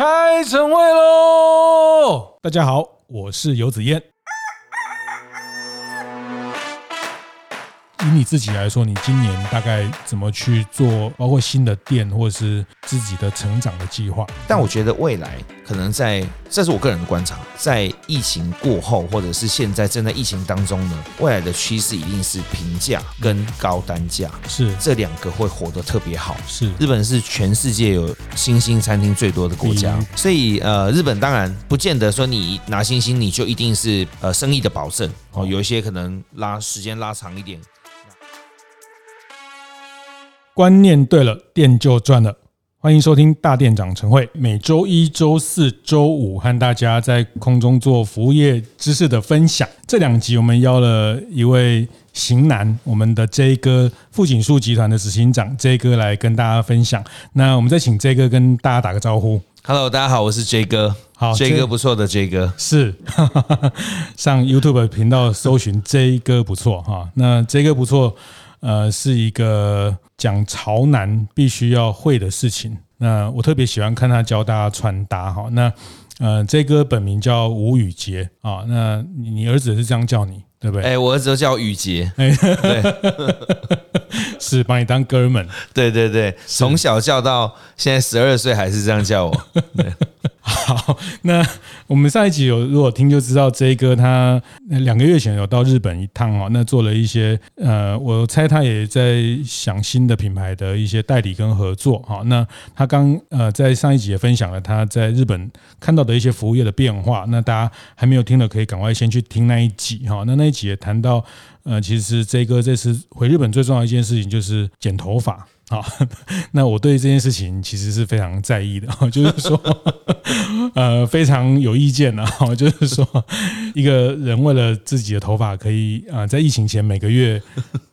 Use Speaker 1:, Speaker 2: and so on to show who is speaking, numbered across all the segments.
Speaker 1: 开晨会喽！大家好，我是游子燕。以你自己来说，你今年大概怎么去做？包括新的店，或者是自己的成长的计划？
Speaker 2: 但我觉得未来可能在，这是我个人的观察，在疫情过后，或者是现在正在疫情当中呢，未来的趋势一定是平价跟高单价，
Speaker 1: 是这
Speaker 2: 两个会活得特别好。
Speaker 1: 是
Speaker 2: 日本是全世界有星星餐厅最多的国家，所以呃，日本当然不见得说你拿星星你就一定是呃生意的保证哦，有一些可能拉时间拉长一点。
Speaker 1: 观念对了，店就赚了。欢迎收听大店长晨会，每周一、周四、周五和大家在空中做服务业知识的分享。这两集我们邀了一位型男，我们的 J 哥，富锦树集团的执行长 J 哥来跟大家分享。那我们再请 J 哥跟大家打个招呼。
Speaker 2: Hello，大家好，我是 J 哥。好，J 哥不错的 J 哥
Speaker 1: 是 上 YouTube 频道搜寻 J 哥不错哈。那 J 哥不错。呃，是一个讲潮男必须要会的事情。那我特别喜欢看他教大家穿搭哈。那呃这哥本名叫吴宇杰啊。那你你儿子是这样叫你，对不对？
Speaker 2: 哎，我儿子都叫宇杰。哎，对，
Speaker 1: 是把你当哥们。
Speaker 2: 对对对，从小叫到现在十二岁，还是这样叫我。对。
Speaker 1: 好，那我们上一集有如果听就知道，J 哥他两个月前有到日本一趟哦，那做了一些呃，我猜他也在想新的品牌的一些代理跟合作哈。那他刚呃在上一集也分享了他在日本看到的一些服务业的变化，那大家还没有听的可以赶快先去听那一集哈。那那一集也谈到呃，其实 J 哥这次回日本最重要的一件事情就是剪头发。好，那我对这件事情其实是非常在意的，就是说，呃，非常有意见的，就是说，一个人为了自己的头发，可以啊，在疫情前每个月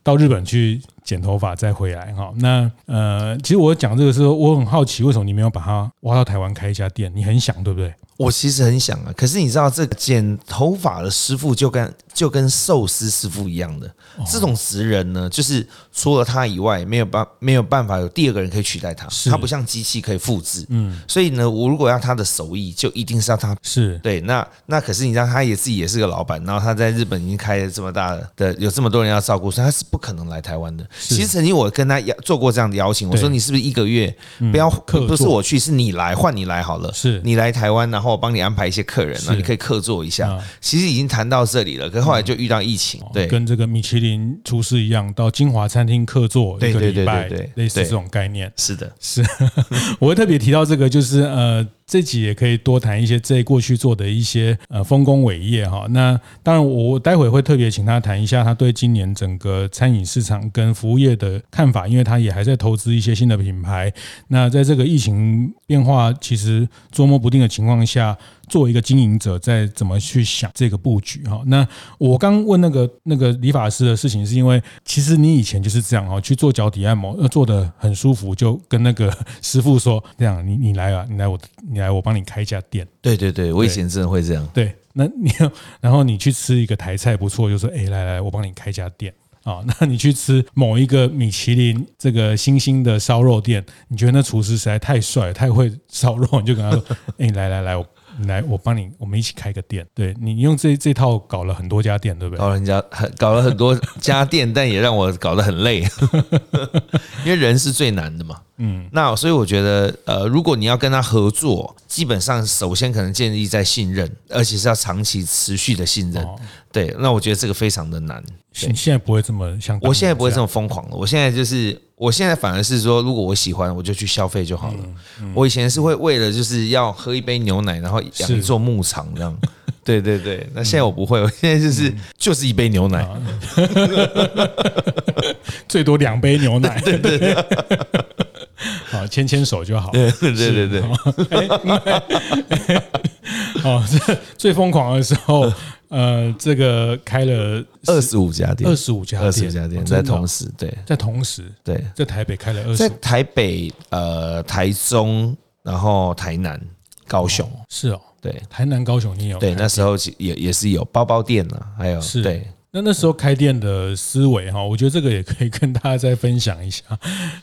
Speaker 1: 到日本去剪头发再回来，哈，那呃，其实我讲这个时候，我很好奇，为什么你没有把它挖到台湾开一家店？你很想，对不对？
Speaker 2: 我其实很想啊，可是你知道，这个剪头发的师傅就跟就跟寿司师傅一样的，这种职人呢，就是除了他以外，没有办没有办法有第二个人可以取代他，他不像机器可以复制，嗯，所以呢，我如果要他的手艺，就一定是要他，
Speaker 1: 是。
Speaker 2: 对，那那可是你知道，他也自己也是个老板，然后他在日本已经开了这么大的，有这么多人要照顾，所以他是不可能来台湾的。其实曾经我跟他邀做过这样的邀请，我说你是不是一个月不要，不是我去，是你来换你来好了，是。你来台湾，然后我帮你安排一些客人，那你可以客座一下。其实已经谈到这里了，可是后来就遇到疫情，对，
Speaker 1: 跟这个米其林厨师一样，到金华餐厅客座一个礼拜，类似这种概念。
Speaker 2: 是的，
Speaker 1: 是，我会特别提到这个，就是呃。这集也可以多谈一些这过去做的一些呃丰功伟业哈。那当然，我待会会特别请他谈一下他对今年整个餐饮市场跟服务业的看法，因为他也还在投资一些新的品牌。那在这个疫情变化其实捉摸不定的情况下，作为一个经营者，在怎么去想这个布局哈？那我刚问那个那个理发师的事情，是因为其实你以前就是这样哈，去做脚底按摩，做得很舒服，就跟那个 师傅说这样，你你来啊，你来我来我帮你开一家店。
Speaker 2: 对对对，我以前真的会这样。
Speaker 1: 对，那你 然后你去吃一个台菜不错，就说哎来来，我帮你开一家店啊。那你去吃某一个米其林这个新兴的烧肉店，你觉得那厨师实在太帅，太会烧肉，你就跟他说 哎来来来我。来，我帮你，我们一起开个店。对，你用这这套搞了很多家店，对不对？
Speaker 2: 搞了人家很搞了很多家店，但也让我搞得很累，因为人是最难的嘛。嗯，那所以我觉得，呃，如果你要跟他合作，基本上首先可能建立在信任，而且是要长期持续的信任。对，那我觉得这个非常的难。
Speaker 1: 你现在不会这么像，
Speaker 2: 我现在不会这么疯狂了。我现在就是，我现在反而是说，如果我喜欢，我就去消费就好了。我以前是会为了就是要喝一杯牛奶，然后养一座牧场这样。对对对，那现在我不会，我现在就是就是一杯牛奶，
Speaker 1: 最多两杯牛奶。对 对对。好，牵牵手就好。
Speaker 2: 对对对对。
Speaker 1: 哦，这最疯狂的时候。呃，这个开了
Speaker 2: 二十五家店，
Speaker 1: 二十五家店，
Speaker 2: 二十五家店在同时，对，
Speaker 1: 在同时，
Speaker 2: 对，
Speaker 1: 在台北开了二十，
Speaker 2: 在台北、呃，台中，然后台南、高雄，
Speaker 1: 是哦，
Speaker 2: 对，
Speaker 1: 台南、高雄你有，
Speaker 2: 对，那时候也也是有包包店呢，还有
Speaker 1: 是，
Speaker 2: 对，
Speaker 1: 那那时候开店的思维哈，我觉得这个也可以跟大家再分享一下，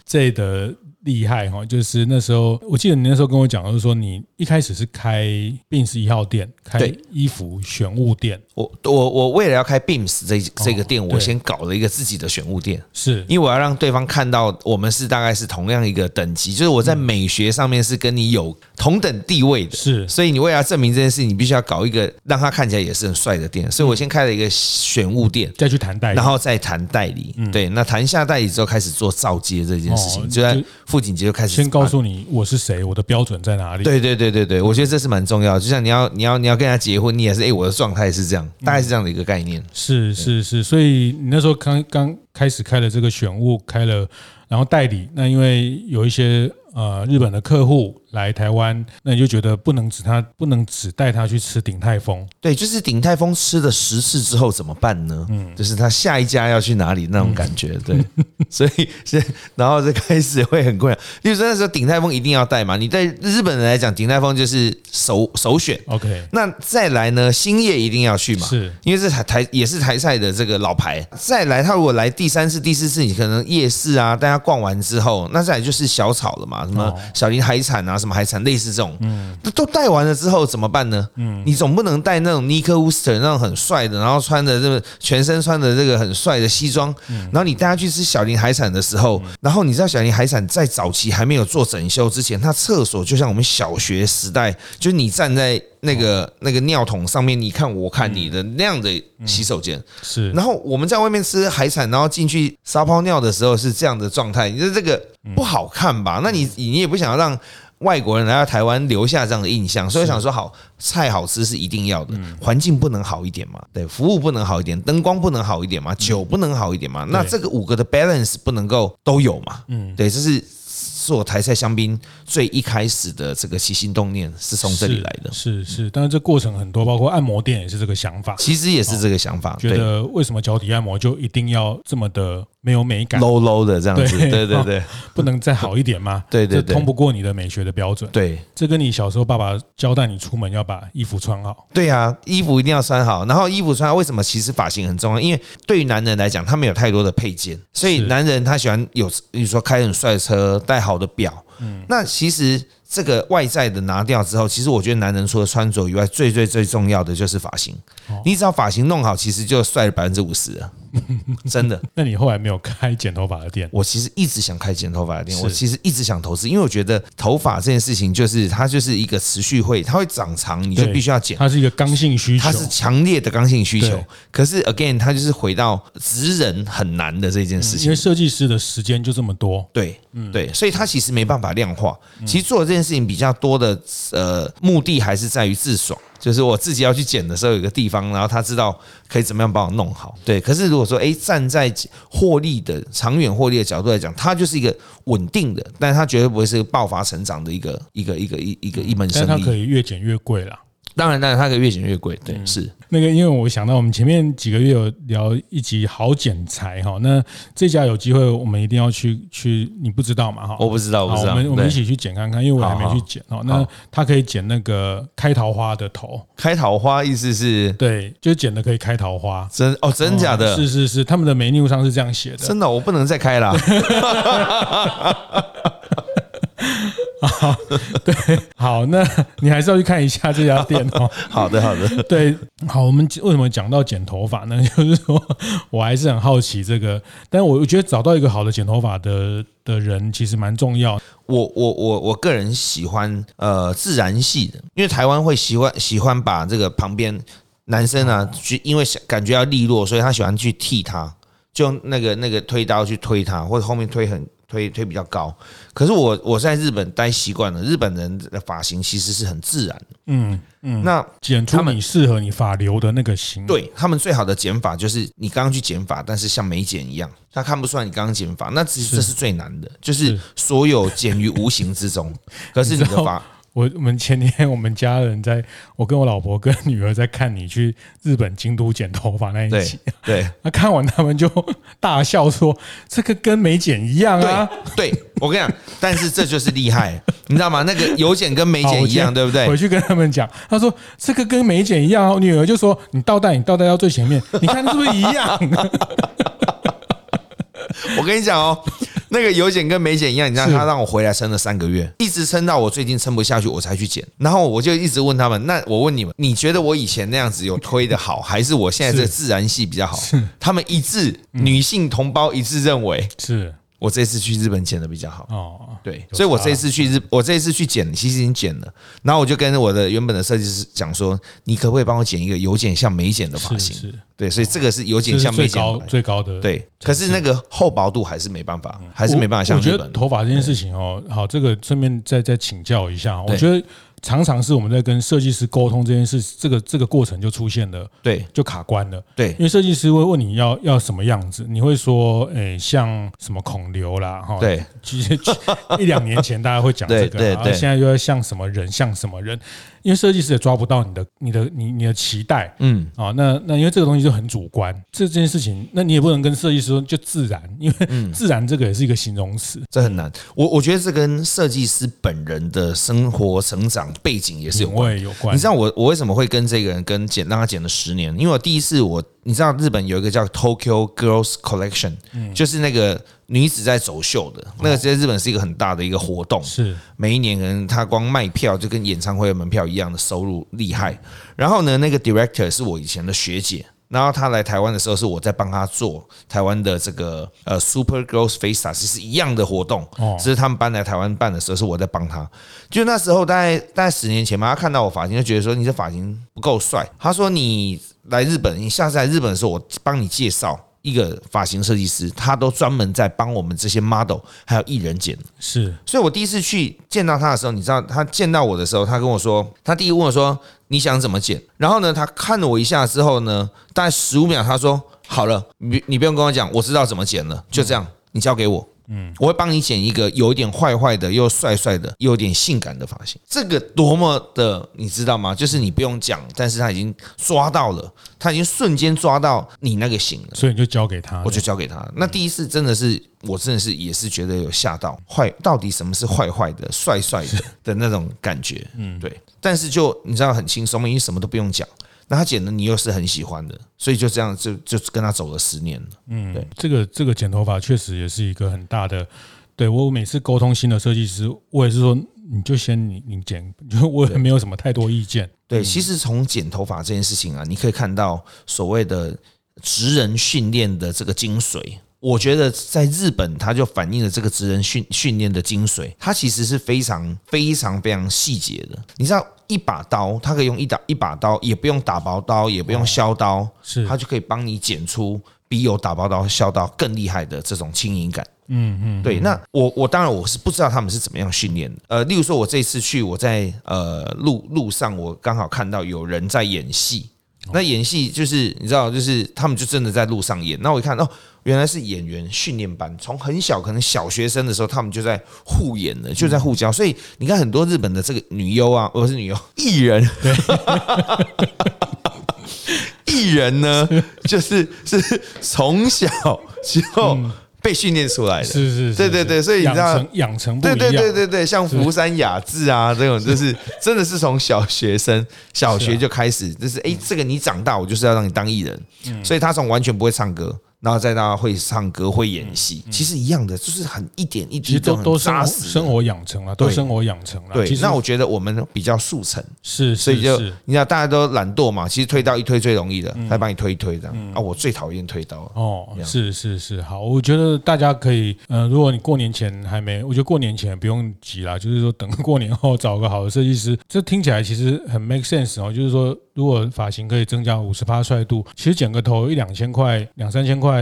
Speaker 1: 这的。厉害哈，就是那时候我记得你那时候跟我讲，就是说你一开始是开 Beams 一号店，开衣服选物店。
Speaker 2: 我我我为了要开 Beams 这这个店，我先搞了一个自己的选物店，
Speaker 1: 是
Speaker 2: 因为我要让对方看到我们是大概是同样一个等级，就是我在美学上面是跟你有同等地位的，
Speaker 1: 是。
Speaker 2: 所以你为了证明这件事，你必须要搞一个让他看起来也是很帅的店。所以我先开了一个选物店，
Speaker 1: 再去谈代理，
Speaker 2: 然后再谈代理。对，那谈下代理之后，开始做造街这件事情，就在富锦街就开始
Speaker 1: 先告诉你我是谁，我的标准在哪里。
Speaker 2: 对对对对对，我觉得这是蛮重要。就像你要你要你要跟他结婚，你也是哎，我的状态是这样，大概是这样的一个概念。
Speaker 1: 是是是，所以你那时候刚刚开始开了这个选物，开了然后代理，那因为有一些呃日本的客户。来台湾，那你就觉得不能只他不能只带他去吃鼎泰丰，
Speaker 2: 对，就是鼎泰丰吃了十次之后怎么办呢？嗯，就是他下一家要去哪里那种感觉，对，所以 是然后就开始会很困扰。例如说那时候鼎泰丰一定要带嘛，你在日本人来讲，鼎泰丰就是首首选。OK，那再来呢，兴业一定要去嘛，是因为这台台也是台菜的这个老牌。再来，他如果来第三次、第四次，你可能夜市啊，大家逛完之后，那再来就是小炒了嘛，什么小林海产啊。什么海产类似这种，嗯，都带完了之后怎么办呢？嗯，你总不能带那种尼克乌斯特那种很帅的，然后穿的这个全身穿的这个很帅的西装，然后你带他去吃小林海产的时候，然后你知道小林海产在早期还没有做整修之前，他厕所就像我们小学时代，就是你站在那个那个尿桶上面，你看我看你的那样的洗手间。是，然后我们在外面吃海产，然后进去撒泡尿的时候是这样的状态，你说这个不好看吧？那你你也不想要让。外国人来到台湾留下这样的印象，所以想说好菜好吃是一定要的，环境不能好一点嘛？对，服务不能好一点，灯光不能好一点嘛？酒不能好一点嘛？那这个五个的 balance 不能够都有嘛？嗯，对，这是。做台菜香槟最一开始的这个起心动念是从这里来的，
Speaker 1: 是是，是，但是这过程很多，包括按摩店也是这个想法，
Speaker 2: 其实也是这个想法，
Speaker 1: 觉得为什么脚底按摩就一定要这么的没有美感
Speaker 2: ，low low 的这样子，对对对，
Speaker 1: 不能再好一点吗？
Speaker 2: 对对对，
Speaker 1: 通不过你的美学的标准，
Speaker 2: 对，
Speaker 1: 这跟你小时候爸爸交代你出门要把衣服穿好，
Speaker 2: 对啊，衣服一定要穿好，然后衣服穿好，为什么？其实发型很重要，因为对于男人来讲，他没有太多的配件，所以男人他喜欢有，比如说开很帅的车，戴好的表。嗯，那其实这个外在的拿掉之后，其实我觉得男人除了穿着以外，最最最重要的就是发型。你只要发型弄好，其实就帅了百分之五十了。真的？
Speaker 1: 那你后来没有开剪头发的店？
Speaker 2: 我其实一直想开剪头发的店，我其实一直想投资，因为我觉得头发这件事情就是它就是一个持续会，它会长长，你就必须要剪。
Speaker 1: 它是一个刚性需求，
Speaker 2: 它是强烈的刚性需求。可是 again，它就是回到职人很难的这件事情，
Speaker 1: 因为设计师的时间就这么多。
Speaker 2: 对，嗯，对，所以它其实没办法量化。其实做这件事情比较多的呃目的还是在于自爽。就是我自己要去捡的时候，有个地方，然后他知道可以怎么样帮我弄好。对，可是如果说，哎，站在获利的长远获利的角度来讲，它就是一个稳定的，但是它绝对不会是爆发成长的一个一个一个一一个一门生意。
Speaker 1: 但它可以越捡越贵了。
Speaker 2: 当然，当然，它可以越剪越贵。对，是
Speaker 1: 那个，因为我想到我们前面几个月有聊一集好剪裁哈，那这家有机会我们一定要去去，你不知道嘛哈？
Speaker 2: 我不知道，我不知道。
Speaker 1: 我们我们一起去剪看看，因为我还没去剪哦。那它可以剪那个开桃花的头，
Speaker 2: 开桃花意思是？
Speaker 1: 对，就剪的可以开桃花。
Speaker 2: 真哦，真假的？
Speaker 1: 是是是，他们的 menu 上是这样写的。
Speaker 2: 真的，我不能再开了。
Speaker 1: 好，对，好，那你还是要去看一下这家店哦。
Speaker 2: 好的，好的，
Speaker 1: 对，好，我们为什么讲到剪头发呢？就是说我还是很好奇这个，但我觉得找到一个好的剪头发的的人其实蛮重要。
Speaker 2: 我我我我个人喜欢呃自然系的，因为台湾会喜欢喜欢把这个旁边男生啊，就因为感觉要利落，所以他喜欢去剃他，就用那个那个推刀去推他，或者后面推很。推推比较高，可是我我在日本待习惯了，日本人的发型其实是很自然的，嗯嗯，那
Speaker 1: 剪出你适合你发流的那个型，
Speaker 2: 对他们最好的剪法就是你刚刚去剪发，但是像没剪一样，他看不出来你刚刚剪发，那其实这是最难的，就是所有剪于无形之中，可是你的发。
Speaker 1: 我我们前天我们家人在，我跟我老婆跟女儿在看你去日本京都剪头发那一集，
Speaker 2: 对，
Speaker 1: 那看完他们就 大笑说：“这个跟没剪一样啊！”
Speaker 2: 对，对我跟你讲，但是这就是厉害，你知道吗？那个有剪跟没剪一样，对不对？
Speaker 1: 回去跟他们讲，他说这个跟没剪一样，女儿就说：“你倒带，你倒带到最前面，你看是不是一样？”
Speaker 2: 我跟你讲哦。那个有剪跟没剪一样，你知道他让我回来撑了三个月，一直撑到我最近撑不下去，我才去剪。然后我就一直问他们，那我问你们，你觉得我以前那样子有推的好，还是我现在这自然系比较好？他们一致，女性同胞一致认为是。我这次去日本剪的比较好哦，对，所以我这次去日，我这一次去剪，其实已经剪了。然后我就跟我的原本的设计师讲说，你可不可以帮我剪一个有剪像没剪的发型？对，所以这个是有剪像没剪的
Speaker 1: 最高的。
Speaker 2: 对，可是那个厚薄度还是没办法，还是没办法像。
Speaker 1: 我觉得头发这件事情哦，好，这个顺便再再请教一下，我觉得。常常是我们在跟设计师沟通这件事，这个这个过程就出现了，对，就卡关了，对，因为设计师会问你要要什么样子，你会说，诶，像什么孔刘啦，哈，对，其实一两年前大家会讲这个，然后现在又要像什么人，像什么人。因为设计师也抓不到你的、你的、你、你的期待，嗯，啊，那那因为这个东西就很主观，这这件事情，那你也不能跟设计师说就自然，因为 自然这个也是一个形容词，这很难。
Speaker 2: 我我觉得这跟设计师本人的生活成长背景也是有关，有关。你知道我我为什么会跟这个人跟剪让他剪了十年？因为我第一次我。你知道日本有一个叫 Tokyo Girls Collection，就是那个女子在走秀的，那个在日本是一个很大的一个活动，是。每一年可能他光卖票就跟演唱会的门票一样的收入厉害。然后呢，那个 Director 是我以前的学姐，然后他来台湾的时候是我在帮他做台湾的这个呃 Super Girls Festa，其实一样的活动，只是他们搬来台湾办的时候是我在帮他。就那时候大概大概十年前嘛，他看到我发型就觉得说你这发型不够帅，他说你。来日本，你下次来日本的时候，我帮你介绍一个发型设计师，他都专门在帮我们这些 model 还有艺人剪。是，所以我第一次去见到他的时候，你知道他见到我的时候，他跟我说，他第一问我说你想怎么剪，然后呢，他看了我一下之后呢，大概十五秒，他说好了，你你不用跟我讲，我知道怎么剪了，就这样，你交给我。嗯，我会帮你剪一个有一点坏坏的，又帅帅的，又有点性感的发型。这个多么的，你知道吗？就是你不用讲，但是他已经抓到了，他已经瞬间抓到你那个型了，
Speaker 1: 所以你就交给他，
Speaker 2: 我就交给他。那第一次真的是，我真的是也是觉得有吓到，坏到底什么是坏坏的、帅帅的的那种感觉。嗯，对。但是就你知道很轻松嘛，因为什么都不用讲。那他剪的你又是很喜欢的，所以就这样就就跟他走了十年了。嗯，对，
Speaker 1: 这个这个剪头发确实也是一个很大的。对，我每次沟通新的设计师，我也是说你就先你你剪，就我也没有什么太多意见。
Speaker 2: 对，其实从剪头发这件事情啊，你可以看到所谓的职人训练的这个精髓。我觉得在日本，它就反映了这个职人训训练的精髓，它其实是非常非常非常细节的。你知道，一把刀，它可以用一打一把刀，也不用打薄刀，也不用削刀，是它就可以帮你剪出比有打薄刀、削刀更厉害的这种轻盈感。嗯嗯，对。那我我当然我是不知道他们是怎么样训练的。呃，例如说，我这次去，我在呃路路上，我刚好看到有人在演戏。那演戏就是你知道，就是他们就真的在路上演。那我一看哦，原来是演员训练班，从很小可能小学生的时候，他们就在互演了，就在互教。所以你看很多日本的这个女优啊，不是女优，艺人，艺人呢，就是是从小就。被训练出来的，是是，是，对对对，所以你知道
Speaker 1: 养成，
Speaker 2: 对对对对对，像福山雅治啊这种，就是 真的是从小学生小学就开始，就是哎，这个你长大，我就是要让你当艺人，所以他从完全不会唱歌。然后再到会唱歌会演戏，其实一样的，就是很一点一滴都都扎实，
Speaker 1: 生活养成了，都生活养成了。
Speaker 2: 对，那我觉得我们比较速成，是，所以就你看大家都懒惰嘛，其实推刀一推最容易的，他帮你推一推这样。啊。我最讨厌推刀
Speaker 1: 哦，是是是，好，我觉得大家可以，嗯，如果你过年前还没，我觉得过年前不用急啦，就是说等过年后找个好的设计师，这听起来其实很 make sense 哦，就是说。如果发型可以增加五十趴帅度，其实剪个头一两千块、两三千块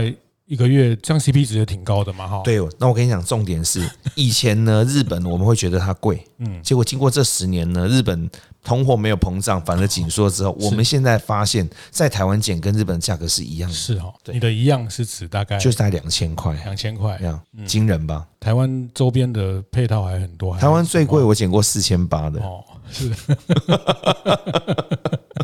Speaker 1: 一个月，这样 CP 值也挺高的嘛，哈。
Speaker 2: 对，那我跟你讲，重点是 以前呢，日本我们会觉得它贵，嗯，结果经过这十年呢，日本通货没有膨胀，反而紧缩之后，我们现在发现，在台湾剪跟日本价格是一样的，
Speaker 1: 是哈，你的一样是指大概
Speaker 2: 就是在两千块，
Speaker 1: 两千块这样，
Speaker 2: 惊人吧？
Speaker 1: 台湾周边的配套还很多，
Speaker 2: 台湾最贵我捡过四千八的哦，是。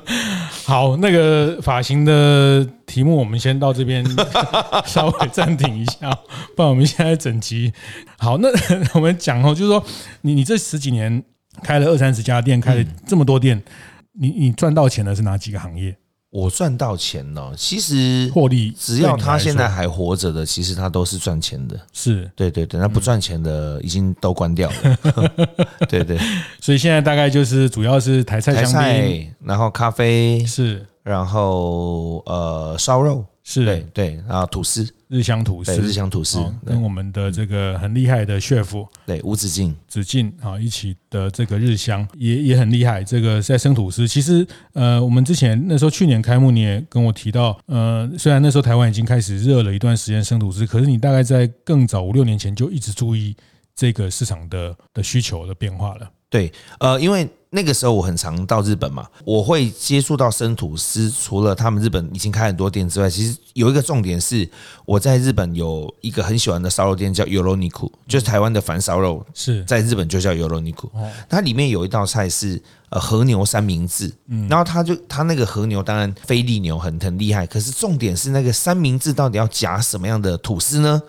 Speaker 1: 好，那个发型的题目我们先到这边 稍微暂停一下，不然我们现在整集好。那 我们讲哦，就是说你你这十几年开了二三十家店，开了这么多店，你你赚到钱的是哪几个行业？
Speaker 2: 我赚到钱了，其实
Speaker 1: 获利，
Speaker 2: 只要他现在还活着的，其实他都是赚钱的。
Speaker 1: 是
Speaker 2: 对对对，那不赚钱的已经都关掉了。对对，
Speaker 1: 所以现在大概就是主要是台菜、
Speaker 2: 台菜，然后咖啡
Speaker 1: 是，
Speaker 2: 然后呃烧肉。是对对，然后吐司，
Speaker 1: 日香吐司，
Speaker 2: 日香吐司，
Speaker 1: 跟我们的这个很厉害的 chef，
Speaker 2: 对吴子敬，
Speaker 1: 子敬啊一起的这个日香也也很厉害。这个在生吐司，其实呃，我们之前那时候去年开幕，你也跟我提到，呃，虽然那时候台湾已经开始热了一段时间生吐司，可是你大概在更早五六年前就一直注意这个市场的的需求的变化了。
Speaker 2: 对，呃，因为。那个时候我很常到日本嘛，我会接触到生吐司。除了他们日本已经开很多店之外，其实有一个重点是，我在日本有一个很喜欢的烧肉店叫 Yoroniku，就是台湾的反烧肉，是在日本就叫 Yoroniku。它里面有一道菜是呃和牛三明治，然后它就它那个和牛当然菲力牛很很厉害，可是重点是那个三明治到底要夹什么样的吐司呢？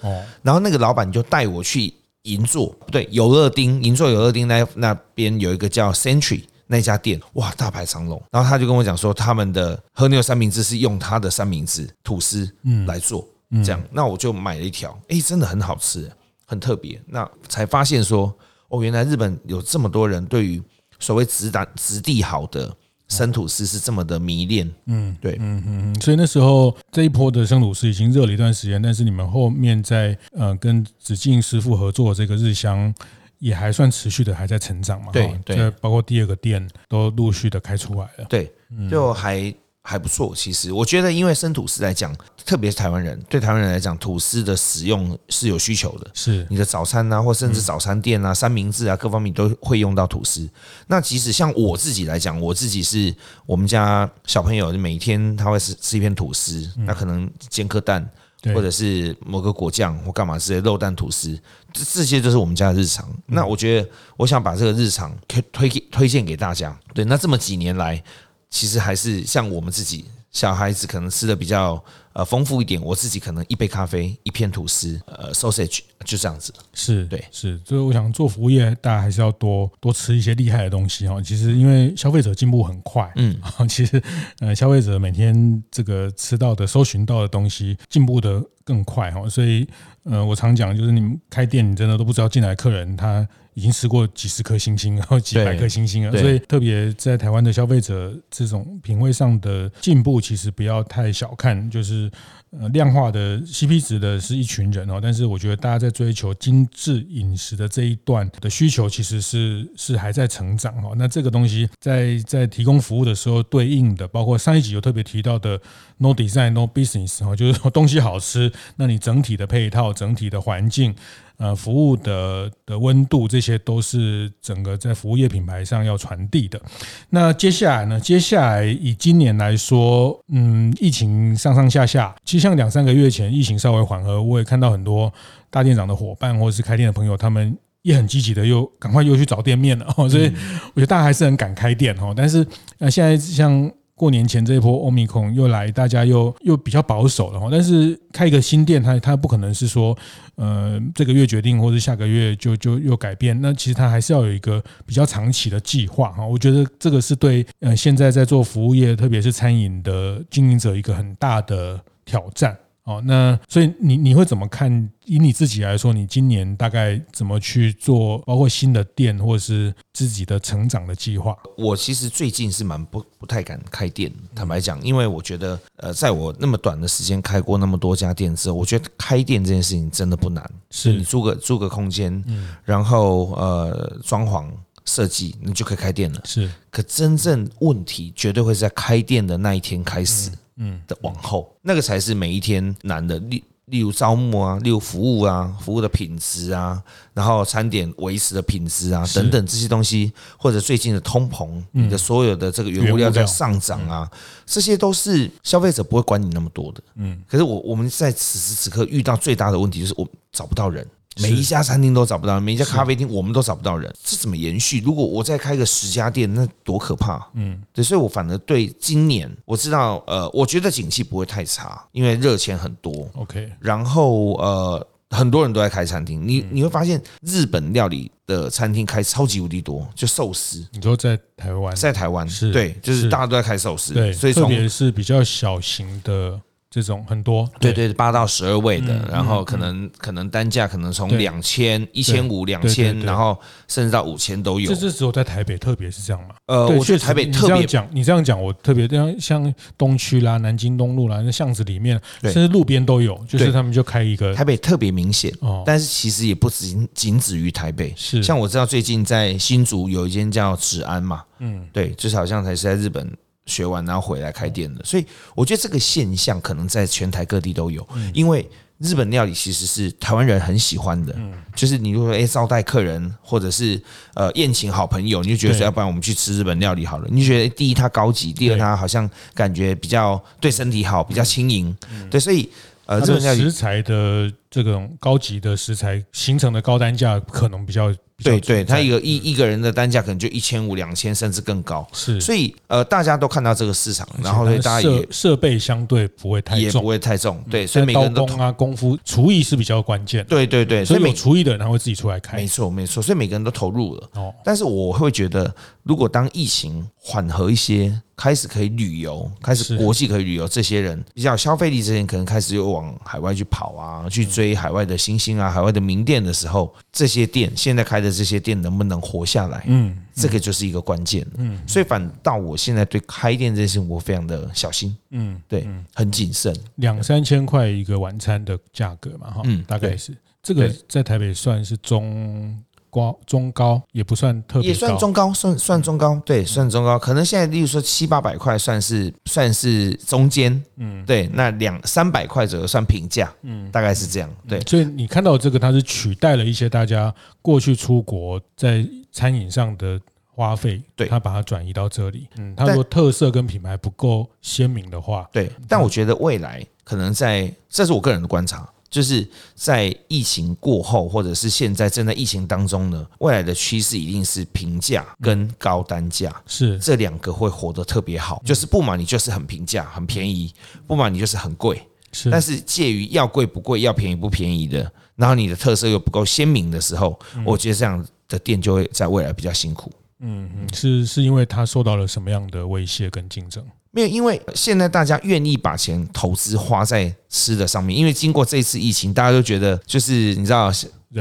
Speaker 2: 然后那个老板就带我去。银座不对，有乐町银座有乐町那那边有一个叫 Century 那家店，哇，大排长龙。然后他就跟我讲说，他们的和牛三明治是用他的三明治吐司嗯来做，这样，那我就买了一条，诶，真的很好吃，很特别。那才发现说，哦，原来日本有这么多人对于所谓质感质地好的。生吐司是这么的迷恋，嗯，对，
Speaker 1: 嗯嗯嗯，所以那时候这一波的生吐司已经热了一段时间，但是你们后面在呃跟子敬师傅合作这个日香也还算持续的还在成长嘛，
Speaker 2: 对对，
Speaker 1: 包括第二个店都陆续的开出来了，
Speaker 2: 对，就还。还不错，其实我觉得，因为生吐司来讲，特别是台湾人，对台湾人来讲，吐司的使用是有需求的。是你的早餐啊，或甚至早餐店啊、三明治啊，各方面都会用到吐司。那即使像我自己来讲，我自己是我们家小朋友每天他会吃吃一片吐司，那可能煎颗蛋，或者是某个果酱或干嘛之类肉蛋吐司，这这些就是我们家的日常。那我觉得，我想把这个日常推推推荐给大家。对，那这么几年来。其实还是像我们自己小孩子可能吃的比较呃丰富一点，我自己可能一杯咖啡，一片吐司，呃，sausage 就这样子。
Speaker 1: 是对，是，所以我想做服务业，大家还是要多多吃一些厉害的东西哈。其实因为消费者进步很快，嗯，其实呃消费者每天这个吃到的、搜寻到的东西进步的更快哈。所以呃，我常讲就是你们开店，你真的都不知道进来客人他。已经吃过几十颗星星，然后几百颗星星了，所以特别在台湾的消费者这种品味上的进步，其实不要太小看，就是。呃，量化的 CP 值的是一群人哦，但是我觉得大家在追求精致饮食的这一段的需求，其实是是还在成长哦。那这个东西在在提供服务的时候，对应的包括上一集有特别提到的 No Design No Business 哦，就是说东西好吃，那你整体的配套、整体的环境、呃，服务的的温度，这些都是整个在服务业品牌上要传递的。那接下来呢？接下来以今年来说，嗯，疫情上上下下，其实像两三个月前疫情稍微缓和，我也看到很多大店长的伙伴或者是开店的朋友，他们也很积极的又赶快又去找店面了。所以我觉得大家还是很敢开店哈。但是呃，现在像。过年前这一波欧米孔又来，大家又又比较保守了哈。但是开一个新店，它它不可能是说，呃，这个月决定，或者下个月就就又改变。那其实它还是要有一个比较长期的计划哈。我觉得这个是对呃现在在做服务业，特别是餐饮的经营者一个很大的挑战。哦，那所以你你会怎么看？以你自己来说，你今年大概怎么去做？包括新的店或者是自己的成长的计划？
Speaker 2: 我其实最近是蛮不不太敢开店，坦白讲，因为我觉得，呃，在我那么短的时间开过那么多家店之后，我觉得开店这件事情真的不难，是你租个租个空间，嗯然后呃装潢设计，你就可以开店了。是，可真正问题绝对会在开店的那一天开始。嗯的往后，那个才是每一天难的。例例如招募啊，例如服务啊，服务的品质啊，然后餐点维持的品质啊，等等这些东西，或者最近的通膨，你的所有的这个原物料在上涨啊，这些都是消费者不会管你那么多的。嗯，可是我我们在此时此刻遇到最大的问题就是我找不到人。每一家餐厅都找不到人，每一家咖啡厅我们都找不到人，这怎么延续？如果我再开个十家店，那多可怕！嗯，对，所以我反而对今年我知道，呃，我觉得景气不会太差，因为热钱很多。OK，然后呃，很多人都在开餐厅。你你会发现日本料理的餐厅开超级无敌多，就寿司。
Speaker 1: 你说在台湾，
Speaker 2: 在台湾
Speaker 1: 是
Speaker 2: 对，就是大家都在开寿司，
Speaker 1: 对，
Speaker 2: 所以
Speaker 1: 特别是比较小型的。这种很多，
Speaker 2: 对对，八到十二位的，然后可能可能单价可能从两千、一千五、两千，然后甚至到五千都有。
Speaker 1: 这是只有在台北，特别是这样嘛？
Speaker 2: 呃，我觉得台北特别
Speaker 1: 讲，你这样讲，我特别像像东区啦、南京东路啦，那巷子里面，甚至路边都有，就是他们就开一个。
Speaker 2: 台北特别明显哦，但是其实也不仅仅止于台北。
Speaker 1: 是，
Speaker 2: 像我知道最近在新竹有一间叫治安嘛，嗯，对，就是好像才是在日本。学完然后回来开店的，所以我觉得这个现象可能在全台各地都有，因为日本料理其实是台湾人很喜欢的，就是你如果说诶招待客人或者是呃宴请好朋友，你就觉得说要不然我们去吃日本料理好了，你就觉得第一它高级，第二它好像感觉比较对身体好，比较轻盈，对，所以呃日本料理
Speaker 1: 食材的这种高级的食材形成的高单价可能比较。
Speaker 2: 对对，他一个一一个人的单价可能就一千五、两千，甚至更高。
Speaker 1: 是，
Speaker 2: 所以呃，大家都看到这个市场，然后所以大家也
Speaker 1: 设备相对不会太重，
Speaker 2: 也不会太重。对，所以每个人都
Speaker 1: 刀工啊，功夫厨艺是比较关键。
Speaker 2: 对对对，
Speaker 1: 所以有厨艺的人他会自己出来开。
Speaker 2: 没错没错，所以每个人都投入了。哦，但是我会觉得，如果当疫情缓和一些，开始可以旅游，开始国际可以旅游，这些人比较消费力，这些人可能开始又往海外去跑啊，去追海外的新兴啊，海外的名店的时候，这些店现在开的这些店能不能活下来？嗯，这个就是一个关键。嗯，所以反倒我现在对开店这件事情我非常的小心。嗯，对，很谨慎。
Speaker 1: 两三千块一个晚餐的价格嘛，哈，嗯，大概是这个在台北算是中。高中高也不算特别，
Speaker 2: 也算中高，算算中高，对，算中高。可能现在，例如说七八百块，算是算是中间，嗯，对。那两三百块左右算平价，嗯，大概是这样，对。
Speaker 1: 所以你看到这个，它是取代了一些大家过去出国在餐饮上的花费，对，它把它转移到这里。嗯，它如果特色跟品牌不够鲜明的话，
Speaker 2: 对。但我觉得未来可能在，这是我个人的观察。就是在疫情过后，或者是现在正在疫情当中呢，未来的趋势一定是平价跟高单价，是这两个会活得特别好。就是不买，你就是很平价、很便宜；不买，你就是很贵。是，但是介于要贵不贵、要便宜不便宜的，然后你的特色又不够鲜明的时候，我觉得这样的店就会在未来比较辛苦。
Speaker 1: 嗯嗯，是是因为他受到了什么样的威胁跟竞争？
Speaker 2: 没有，因为现在大家愿意把钱投资花在吃的上面，因为经过这次疫情，大家都觉得就是你知道。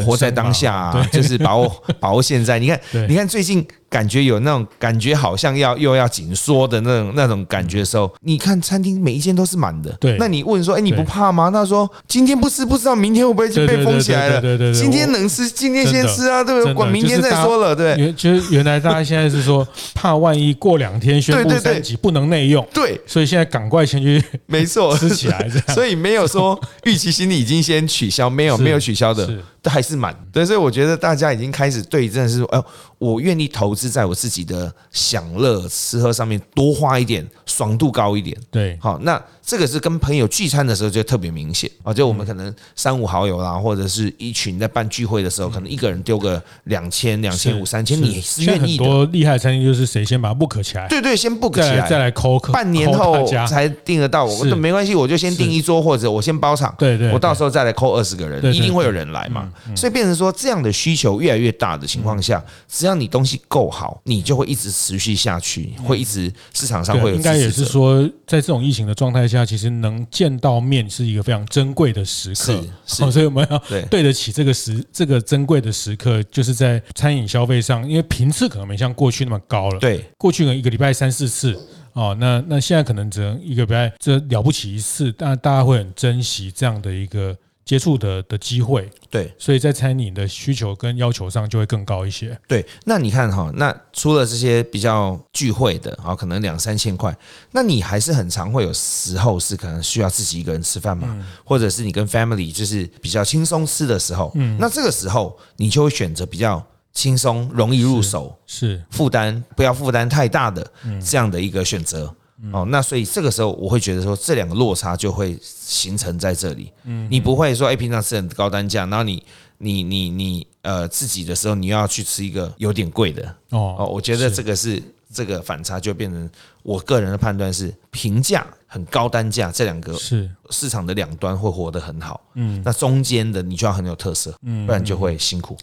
Speaker 2: 活在当下啊，就是把握把握现在。你看，你看最近感觉有那种感觉，好像要又要紧缩的那种那种感觉的时候，你看餐厅每一间都是满的。对，那你问说，哎，你不怕吗？他说，今天不吃不知道明天会不会就被封起来了。对对对，今天能吃，今天先吃啊，对不对？管明天再说了。对，
Speaker 1: 原就是原来大家现在是说怕万一过两天宣布三级不能内用，对，所以现在赶快先去，
Speaker 2: 没错，
Speaker 1: 吃起来。
Speaker 2: 所以没有说预期心理已经先取消，没有没有取消的。都还是满，对，所以我觉得大家已经开始对，真的是说，哎，我愿意投资在我自己的享乐吃喝上面，多花一点，爽度高一点。对，好，那这个是跟朋友聚餐的时候就特别明显啊，就我们可能三五好友啦，或者是一群在办聚会的时候，可能一个人丢个两千、两千五、三千，你是愿意
Speaker 1: 多厉害餐厅就是谁先把它 book 起来，
Speaker 2: 对对，先 book 起来，
Speaker 1: 再来扣，
Speaker 2: 半年后才订得到。我说没关系，我就先订一桌，或者我先包场，对对，我到时候再来扣二十个人，一定会有人来嘛。所以变成说，这样的需求越来越大的情况下，只要你东西够好，你就会一直持续下去，会一直市场上会有。
Speaker 1: 应该也是说，在这种疫情的状态下，其实能见到面是一个非常珍贵的时刻。是，所以我们要对得起这个时这个珍贵的时刻，就是在餐饮消费上，因为频次可能没像过去那么高了。对，过去可能一个礼拜三四次哦，那那现在可能只能一个礼拜这了不起一次，但大家会很珍惜这样的一个。接触的的机会，对，所以在餐饮的需求跟要求上就会更高一些。
Speaker 2: 对，那你看哈，那除了这些比较聚会的啊，可能两三千块，那你还是很常会有时候是可能需要自己一个人吃饭嘛，嗯、或者是你跟 family 就是比较轻松吃的时候，嗯，那这个时候你就会选择比较轻松、容易入手，是负担不要负担太大的这样的一个选择。哦，那所以这个时候我会觉得说，这两个落差就会形成在这里。嗯，你不会说，哎，平常吃很高单价，然后你你你你呃自己的时候，你要去吃一个有点贵的。哦哦，我觉得这个是这个反差就变成我个人的判断是平价很高单价这两个是市场的两端会活得很好，嗯，那中间的你就要很有特色，嗯，不然就会辛苦。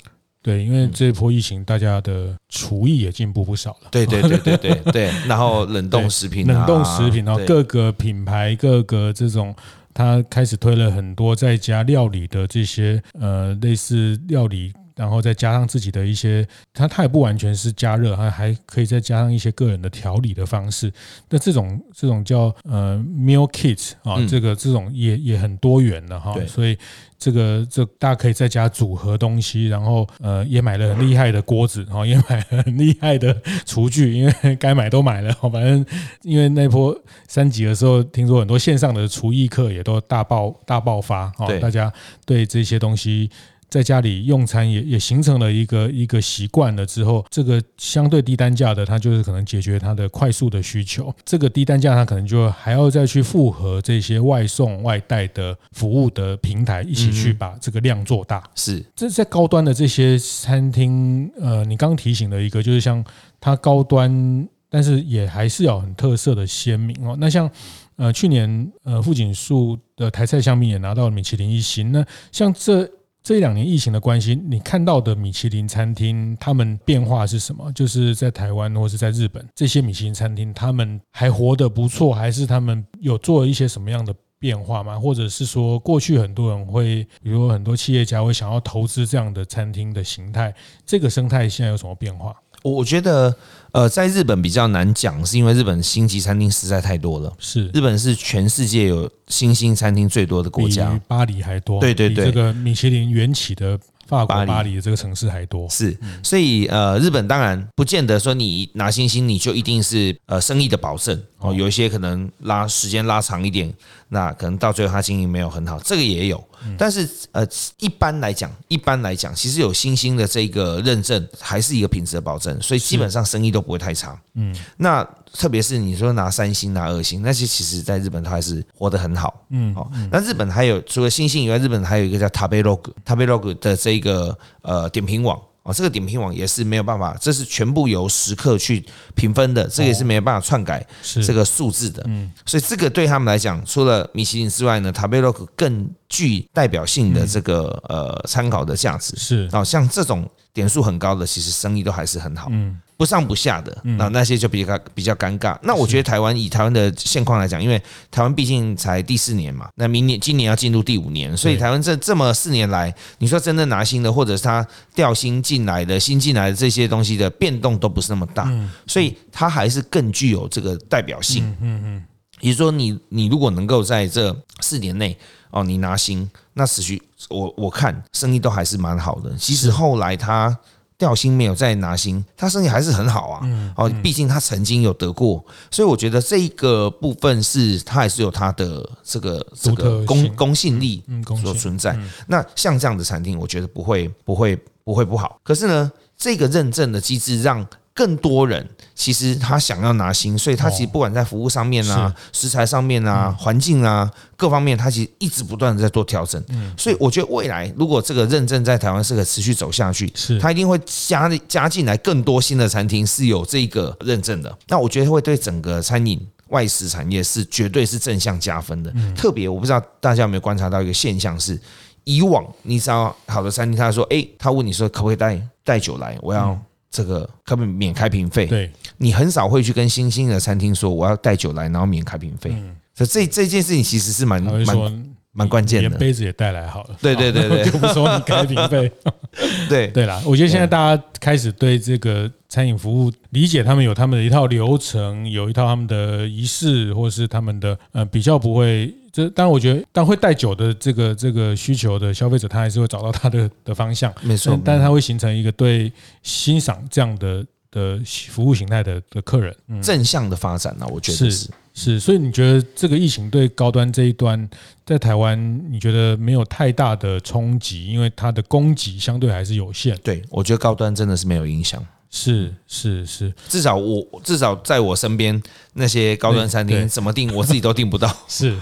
Speaker 1: 对，因为这一波疫情，大家的厨艺也进步不少了。
Speaker 2: 对对对对对对。然后冷冻食品，
Speaker 1: 冷冻食品，然后各个品牌、各个这种，他开始推了很多在家料理的这些呃类似料理。然后再加上自己的一些，它它也不完全是加热，还还可以再加上一些个人的调理的方式。那这种这种叫呃 meal kit 啊，这个这种也也很多元的哈。所以这个这大家可以在家组合东西，然后呃也买了很厉害的锅子，然后也买了很厉害的厨具，因为 该买都买了。反正因为那波三级的时候，听说很多线上的厨艺课也都大爆大爆发啊，大家对这些东西。在家里用餐也也形成了一个一个习惯了之后，这个相对低单价的，它就是可能解决它的快速的需求。这个低单价，它可能就还要再去复合这些外送外带的服务的平台，一起去把这个量做大。
Speaker 2: 是，
Speaker 1: 这在高端的这些餐厅，呃，你刚提醒的一个，就是像它高端，但是也还是要很特色的鲜明哦。那像呃去年呃富锦树的台菜香槟也拿到了米其林一星。那像这。这两年疫情的关系，你看到的米其林餐厅，他们变化是什么？就是在台湾或是在日本，这些米其林餐厅，他们还活得不错，还是他们有做一些什么样的变化吗？或者是说，过去很多人会，比如很多企业家会想要投资这样的餐厅的形态，这个生态现在有什么变化？
Speaker 2: 我觉得，呃，在日本比较难讲，是因为日本星级餐厅实在太多了。
Speaker 1: 是，
Speaker 2: 日本是全世界有星星餐厅最多的国家，
Speaker 1: 比巴黎还多。
Speaker 2: 对对对，
Speaker 1: 这个米其林缘起的。法国巴黎的这个城市还多
Speaker 2: 是，所以呃，日本当然不见得说你拿星星你就一定是呃生意的保证哦，有一些可能拉时间拉长一点，那可能到最后他经营没有很好，这个也有。但是呃，一般来讲，一般来讲，其实有星星的这个认证还是一个品质的保证，所以基本上生意都不会太差。嗯，那特别是你说拿三星拿二星，那些其实在日本它还是活得很好。嗯，好，那日本还有除了星星以外，日本还有一个叫 Tabelog，Tabelog 的这个呃点评网。哦，这个点评网也是没有办法，这是全部由食客去评分的，这个也是没有办法篡改这个数字的。嗯，所以这个对他们来讲，除了米其林之外呢，Tabelog 更具代表性的这个呃参考的价值。是，哦，像这种点数很高的，其实生意都还是很好。嗯。不上不下的，那那些就比较比较尴尬。那我觉得台湾以台湾的现况来讲，因为台湾毕竟才第四年嘛，那明年今年要进入第五年，所以台湾这这么四年来，你说真正拿新的，或者是他调薪进来的、新进来的这些东西的变动都不是那么大，所以它还是更具有这个代表性。嗯嗯，也就是说，你你如果能够在这四年内哦，你拿星，那持续我我看生意都还是蛮好的。其实后来他。掉星没有再拿星，他生意还是很好啊。哦，毕竟他曾经有得过，所以我觉得这一个部分是他还是有他的这个这个公公信力所存在。那像这样的餐厅，我觉得不会不会不会不好。可是呢，这个认证的机制让。更多人其实他想要拿星，所以他其实不管在服务上面啊、食材上面啊、环境啊各方面，他其实一直不断的在做调整。所以我觉得未来如果这个认证在台湾是可持续走下去，是他一定会加加进来更多新的餐厅是有这个认证的。那我觉得会对整个餐饮外食产业是绝对是正向加分的。特别我不知道大家有没有观察到一个现象是，以往你知道好的餐厅，他说哎，他问你说可不可以带带酒来，我要。这个可不可以免开瓶费？对，你很少会去跟新兴的餐厅说我要带酒来，然后免开瓶费。嗯所以这这件事情其实是蛮蛮蛮关键的。连
Speaker 1: 杯子也带来好了。
Speaker 2: 对对对对，
Speaker 1: 就不说你开瓶费。对对啦，我觉得现在大家开始对这个餐饮服务理解，他们有他们的一套流程，有一套他们的仪式，或是他们的呃比较不会。这当然，我觉得但会带酒的这个这个需求的消费者，他还是会找到他的的方向，没错。但是他会形成一个对欣赏这样的的服务形态的的客人，
Speaker 2: 正向的发展呢？我觉得是
Speaker 1: 是。所以你觉得这个疫情对高端这一端在台湾，你觉得没有太大的冲击，因为它的供给相对还是有限。
Speaker 2: 对，我觉得高端真的是没有影响。
Speaker 1: 是是是，
Speaker 2: 至少我至少在我身边那些高端餐厅怎么订，我自己都订不到。
Speaker 1: 是，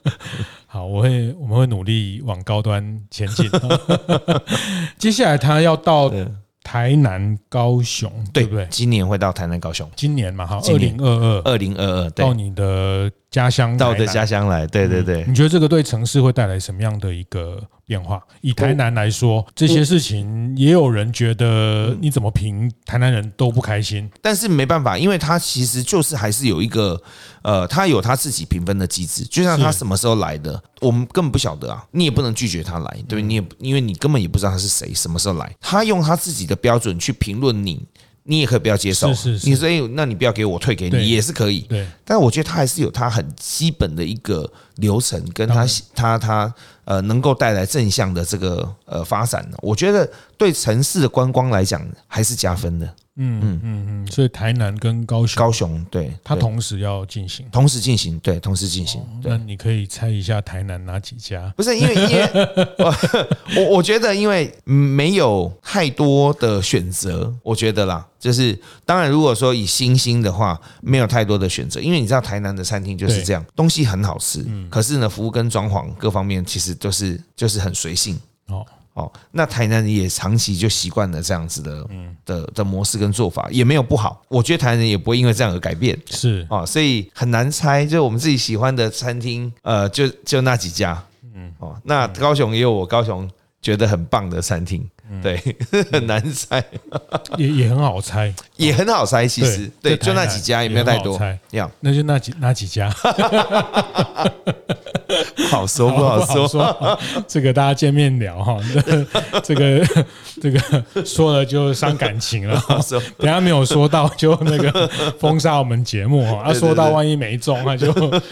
Speaker 1: 好，我会我们会努力往高端前进。接下来他要到台南、高雄，对不对？
Speaker 2: 今年会到台南、高雄。
Speaker 1: 今年嘛，哈，二零二二，
Speaker 2: 二零二二，
Speaker 1: 到你的家乡，
Speaker 2: 到我的家乡来。对对对，
Speaker 1: 你觉得这个对城市会带来什么样的一个变化？以台南来说，这些事情也有人觉得，你怎么评台南人都不开心。
Speaker 2: 但是没办法，因为他其实就是还是有一个，呃，他有他自己评分的机制，就像他什么时候来的，我们根本不晓得啊，你也不能拒绝他来，对，你也因为你根本也不知道他是谁，什么时候来，他用他自己的标准去评论你。你也可以不要接受，
Speaker 1: 是是是，
Speaker 2: 你所以，那你不要给我退给你也是可以。
Speaker 1: 对，
Speaker 2: 但我觉得他还是有他很基本的一个流程，跟他他他呃能够带来正向的这个呃发展。我觉得对城市的观光来讲还是加分的。
Speaker 1: 嗯嗯嗯嗯，所以台南跟高雄，
Speaker 2: 高雄对，
Speaker 1: 它同时要进行，
Speaker 2: 同时进行，对，同时进行。
Speaker 1: 那你可以猜一下台南哪几家？
Speaker 2: 不是因为因为 我我我觉得因为没有太多的选择，我觉得啦，就是当然如果说以星星的话，没有太多的选择，因为你知道台南的餐厅就是这样，东西很好吃，可是呢服务跟装潢各方面其实都是就是很随性哦。哦，那台南人也长期就习惯了这样子的，的的模式跟做法，也没有不好。我觉得台南人也不会因为这样而改变，
Speaker 1: 是哦，
Speaker 2: 所以很难猜。就我们自己喜欢的餐厅，呃，就就那几家，嗯，哦，那高雄也有我高雄觉得很棒的餐厅，对，很难猜，
Speaker 1: 也也很好猜，
Speaker 2: 也很好猜。其实，对，就那几家也没有太多，
Speaker 1: 要那就那几那几家。
Speaker 2: 好说不好说，
Speaker 1: 说。这个大家见面聊哈，这个这个说了就伤感情了。等下没有说到就那个封杀我们节目哈，要说到万一没中那就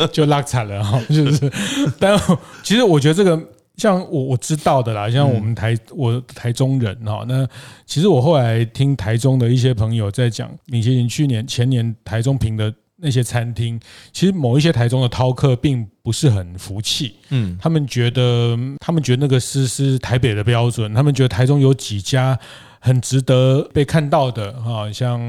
Speaker 1: 就落惨了哈，就是。但其实我觉得这个像我我知道的啦，像我们台我台中人哈，那其实我后来听台中的一些朋友在讲，米其林去年前年台中评的。那些餐厅，其实某一些台中的饕客并不是很服气，嗯，他们觉得，他们觉得那个是是台北的标准，他们觉得台中有几家很值得被看到的，哈，像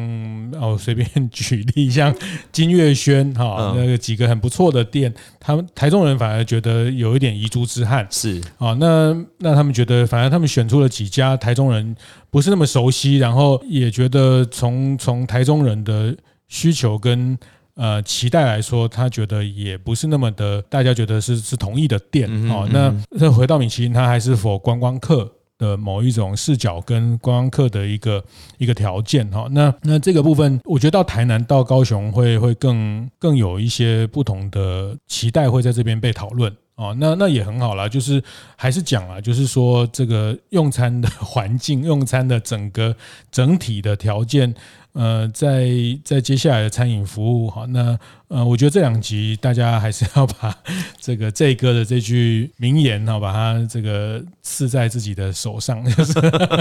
Speaker 1: 哦，随便举例，像金月轩哈，那个几个很不错的店，他们台中人反而觉得有一点遗珠之憾，是。啊，那那他们觉得，反而他们选出了几家台中人不是那么熟悉，然后也觉得从从台中人的需求跟呃，期待来说，他觉得也不是那么的，大家觉得是是同意的店。哦。那那回到米其林，他还是否观光客的某一种视角跟观光客的一个一个条件哈。那那这个部分，我觉得到台南到高雄会会更更有一些不同的期待会在这边被讨论哦。那那也很好啦，就是还是讲了，就是说这个用餐的环境、用餐的整个整体的条件。呃，在在接下来的餐饮服务哈，那呃，我觉得这两集大家还是要 把这个这哥的这句名言哈，把它这个刺在自己的手上，就是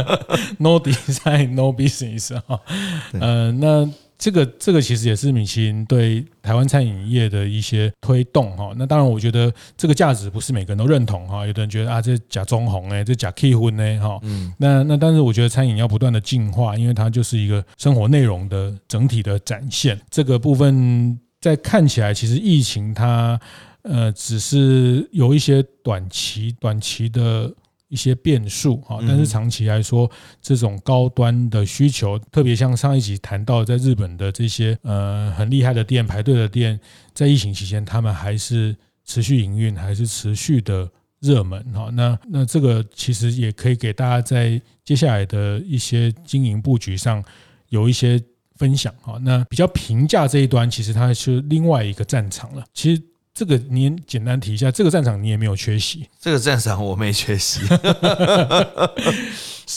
Speaker 1: No design, no business 哈。呃，那。这个这个其实也是米其林对台湾餐饮业的一些推动哈。那当然，我觉得这个价值不是每个人都认同哈。有的人觉得啊，这假中红哎，这假 K 婚呢哈。嗯。那那但是我觉得餐饮要不断的进化，因为它就是一个生活内容的整体的展现。这个部分在看起来，其实疫情它呃只是有一些短期短期的。一些变数啊，但是长期来说，这种高端的需求，特别像上一集谈到，在日本的这些呃很厉害的店、排队的店，在疫情期间，他们还是持续营运，还是持续的热门哈。那那这个其实也可以给大家在接下来的一些经营布局上有一些分享哈。那比较平价这一端，其实它是另外一个战场了。其实。这个你简单提一下，这个战场你也没有缺席。
Speaker 2: 这个战场我没缺席。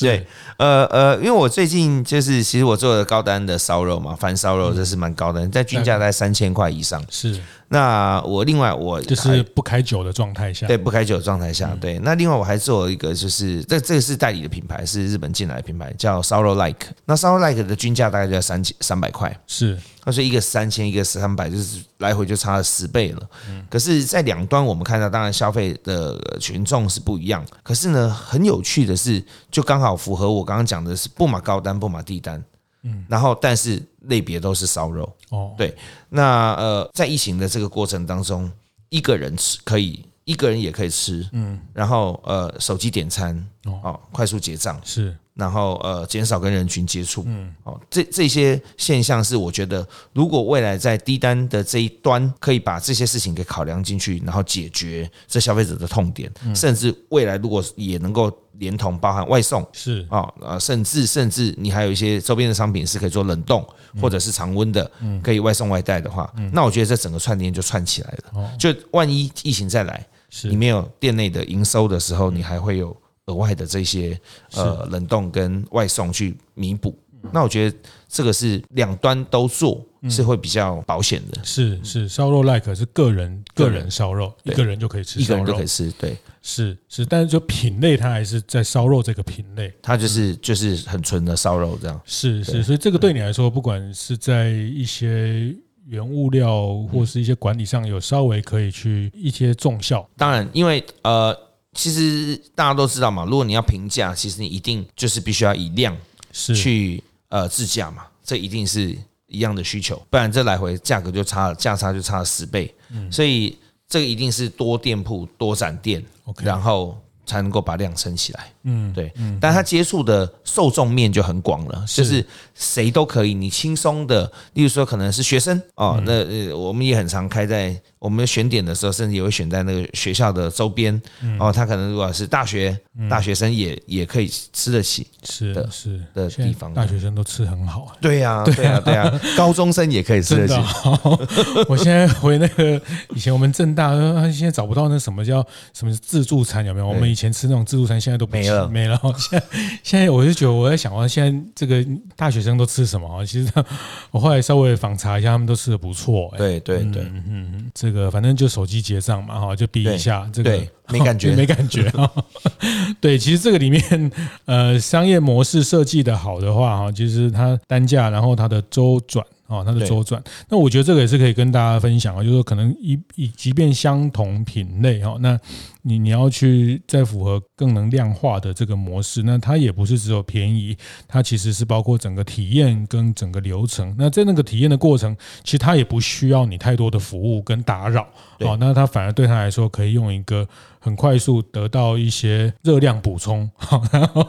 Speaker 2: 对，呃呃，因为我最近就是其实我做的高单的烧肉嘛，翻烧肉这是蛮高的，在均价在三千块以上。是。那我另外我
Speaker 1: 就是不开酒的状态下，
Speaker 2: 对，不开酒的状态下，对。那另外我还做了一个，就是这这个是代理的品牌，是日本进来的品牌，叫烧肉 like。那烧肉 like 的均价大概就要三千三百块。是。那所以一个三千，一个三百，就是来回就差了十倍了。可是，在两端我们看到，当然消费的群众是不一样。可是呢，很有趣的是，就刚好符合我刚刚讲的是不买高单，不买低单。嗯，然后但是类别都是烧肉。哦，对，那呃，在疫情的这个过程当中，一个人吃可以，一个人也可以吃，嗯，然后呃，手机点餐哦，快速结账。
Speaker 1: 是。
Speaker 2: 然后呃，减少跟人群接触，嗯，哦，这这些现象是我觉得，如果未来在低单的这一端可以把这些事情给考量进去，然后解决这消费者的痛点，甚至未来如果也能够连同包含外送，是。啊，呃，甚至甚至你还有一些周边的商品是可以做冷冻或者是常温的，可以外送外带的话，那我觉得这整个串联就串起来了。就万一疫情再来，你没有店内的营收的时候，你还会有。额外的这些呃冷冻跟外送去弥补，那我觉得这个是两端都做是会比较保险的。
Speaker 1: 是是，烧肉 like 是个人个人。烧肉，一个人就可以吃，
Speaker 2: 一个人就可以吃。对，
Speaker 1: 是是，但是就品类它还是在烧肉这个品类，
Speaker 2: 它就是就是很纯的烧肉这样。
Speaker 1: 是是，所以这个对你来说，不管是在一些原物料或是一些管理上，有稍微可以去一些重效。
Speaker 2: 当然，因为呃。其实大家都知道嘛，如果你要平价，其实你一定就是必须要以量去呃自驾嘛，这一定是一样的需求，不然这来回价格就差了，价差就差了十倍，所以这个一定是多店铺多展店，然后才能够把量撑起来。嗯，对，但他接触的受众面就很广了，就是谁都可以，你轻松的，例如说可能是学生哦，那我们也很常开在。我们选点的时候，甚至也会选在那个学校的周边哦。他可能如果是大学大学生，也也可以吃得起，是的，是的地方。
Speaker 1: 大学生都吃很好，
Speaker 2: 对呀，对呀，对呀。高中生也可以吃得起。
Speaker 1: 我现在回那个以前我们正大，现在找不到那什么叫什么自助餐，有没有？我们以前吃那种自助餐，现在都没了，没了。现在现在我就觉得我在想，啊现在这个大学生都吃什么？其实我后来稍微访查一下，他们都吃的不错。
Speaker 2: 对对对，嗯
Speaker 1: 嗯，这个反正就手机结账嘛，哈，就比一下这个，
Speaker 2: 没感觉，
Speaker 1: 没感觉。对，其实这个里面，呃，商业模式设计的好的话，哈，其实它单价，然后它的周转。哦，它的周转，那我觉得这个也是可以跟大家分享啊，就是说可能一一即便相同品类哈，那你你要去再符合更能量化的这个模式，那它也不是只有便宜，它其实是包括整个体验跟整个流程。那在那个体验的过程，其实它也不需要你太多的服务跟打扰，哦，那它反而对他来说可以用一个很快速得到一些热量补充，然后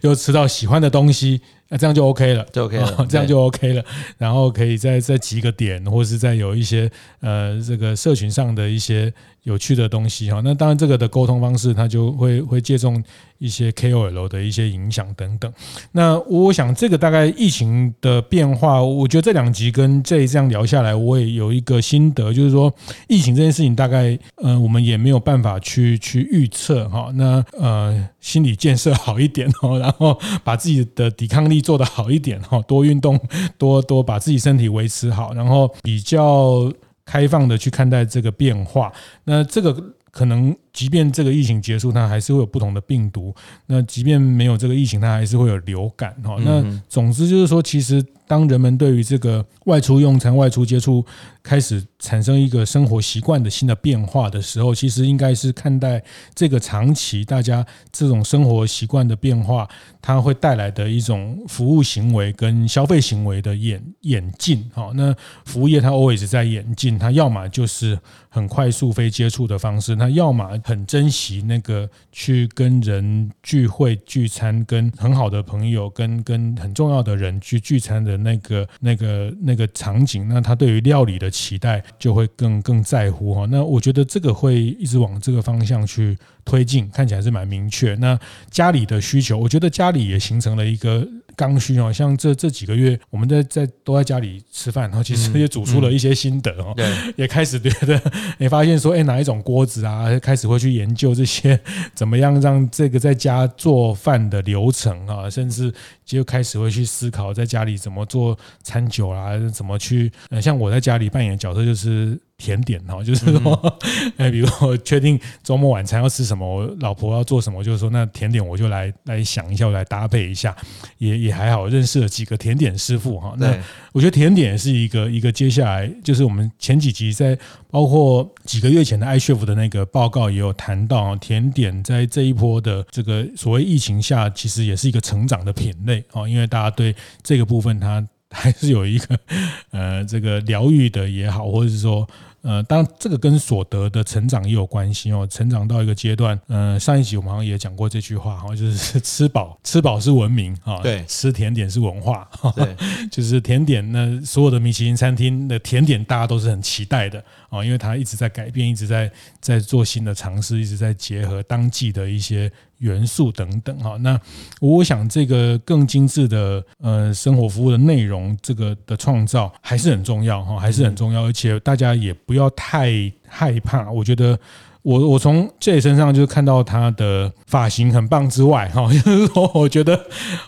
Speaker 1: 又吃到喜欢的东西。那这样就 OK 了，
Speaker 2: 就 OK 了，
Speaker 1: 这样就 OK 了。然后可以再再几个点，或是再有一些呃这个社群上的一些有趣的东西哈。那当然这个的沟通方式，它就会会借重。一些 KOL 的一些影响等等，那我想这个大概疫情的变化，我觉得这两集跟这这样聊下来，我也有一个心得，就是说疫情这件事情大概，呃，我们也没有办法去去预测哈。那呃，心理建设好一点哦，然后把自己的抵抗力做得好一点哈，多运动，多多把自己身体维持好，然后比较开放的去看待这个变化。那这个。可能即便这个疫情结束，它还是会有不同的病毒。那即便没有这个疫情，它还是会有流感哈。那总之就是说，其实。当人们对于这个外出用餐、外出接触开始产生一个生活习惯的新的变化的时候，其实应该是看待这个长期大家这种生活习惯的变化，它会带来的一种服务行为跟消费行为的演演进。好，那服务业它 always 在演进，它要么就是很快速非接触的方式，它要么很珍惜那个去跟人聚会聚餐，跟很好的朋友，跟跟很重要的人去聚餐的。那个、那个、那个场景，那他对于料理的期待就会更更在乎哈。那我觉得这个会一直往这个方向去推进，看起来是蛮明确。那家里的需求，我觉得家里也形成了一个。刚需哦，像这这几个月，我们在在都在家里吃饭，然后其实也煮出了一些心得哦，对，也开始觉得，也发现说，哎，哪一种锅子啊，开始会去研究这些怎么样让这个在家做饭的流程啊，甚至就开始会去思考在家里怎么做餐酒啊，怎么去，像我在家里扮演的角色就是。甜点哈，就是说，哎，比如我确定周末晚餐要吃什么，我老婆要做什么，就是说，那甜点我就来来想一下，我来搭配一下，也也还好，认识了几个甜点师傅哈。那我觉得甜点是一个一个接下来，就是我们前几集在包括几个月前的 iChef 的那个报告也有谈到，甜点在这一波的这个所谓疫情下，其实也是一个成长的品类啊，因为大家对这个部分它还是有一个呃这个疗愈的也好，或者是说。呃，当然这个跟所得的成长也有关系哦。成长到一个阶段，呃，上一集我们好像也讲过这句话哈，就是吃饱 吃饱是文明啊，对，吃甜点是文化，对，就是甜点那所有的米其林餐厅的甜点大家都是很期待的啊，因为它一直在改变，一直在在做新的尝试，一直在结合当季的一些。元素等等哈，那我想这个更精致的呃生活服务的内容，这个的创造还是很重要哈，还是很重要，而且大家也不要太害怕。我觉得我我从 J 身上就是看到他的发型很棒之外哈，就是说我觉得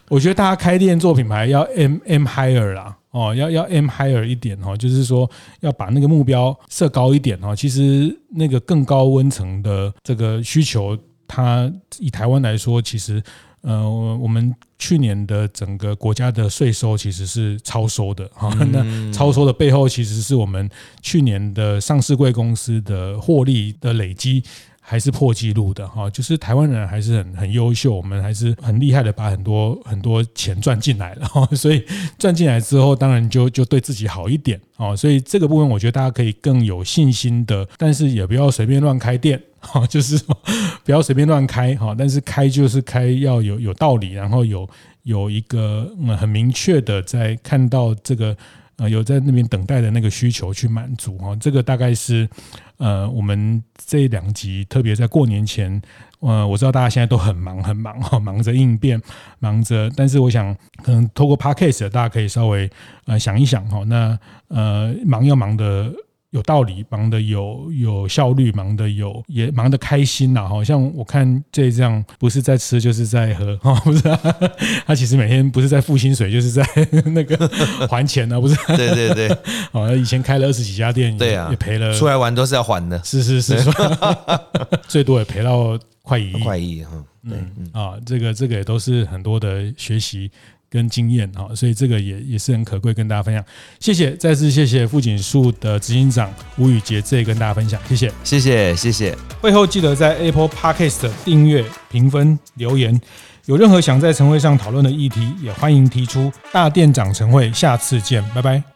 Speaker 1: 我觉得大家开店做品牌要 M M higher 啦哦，要要 M higher 一点哦，就是说要把那个目标设高一点哦。其实那个更高温层的这个需求。它以台湾来说，其实，呃，我们去年的整个国家的税收其实是超收的哈。那超收的背后，其实是我们去年的上市贵公司的获利的累积。还是破纪录的哈，就是台湾人还是很很优秀，我们还是很厉害的，把很多很多钱赚进来了哈，所以赚进来之后，当然就就对自己好一点哦，所以这个部分我觉得大家可以更有信心的，但是也不要随便乱开店 哈，就是不要随便乱开哈，但是开就是开要有有道理，然后有有一个很明确的在看到这个。呃，有在那边等待的那个需求去满足哈，这个大概是呃，我们这两集特别在过年前，呃，我知道大家现在都很忙很忙哈，忙着应变，忙着，但是我想可能透过 p a c k a g e 大家可以稍微呃想一想哈，那呃忙要忙的。有道理，忙得有有效率，忙得有也忙得开心呐！好像我看这这样，不是在吃就是在喝，哈，不是、啊？他其实每天不是在付薪水，就是在 那个 还钱呢，不是？
Speaker 2: 对对对，
Speaker 1: 哦，以前开了二十几家店，对啊，也赔了，
Speaker 2: 出来玩都是要还的，
Speaker 1: 是是是，最多也赔到快一亿，
Speaker 2: 快一亿哈，嗯
Speaker 1: 啊，这个这个也都是很多的学习。跟经验哈，所以这个也也是很可贵，跟大家分享。谢谢，再次谢谢富锦树的执行长吴宇杰，这跟大家分享，谢谢，
Speaker 2: 谢谢，谢谢。
Speaker 1: 会后记得在 Apple Podcast 订阅、评分、留言。有任何想在晨会上讨论的议题，也欢迎提出。大店长晨会，下次见，拜拜。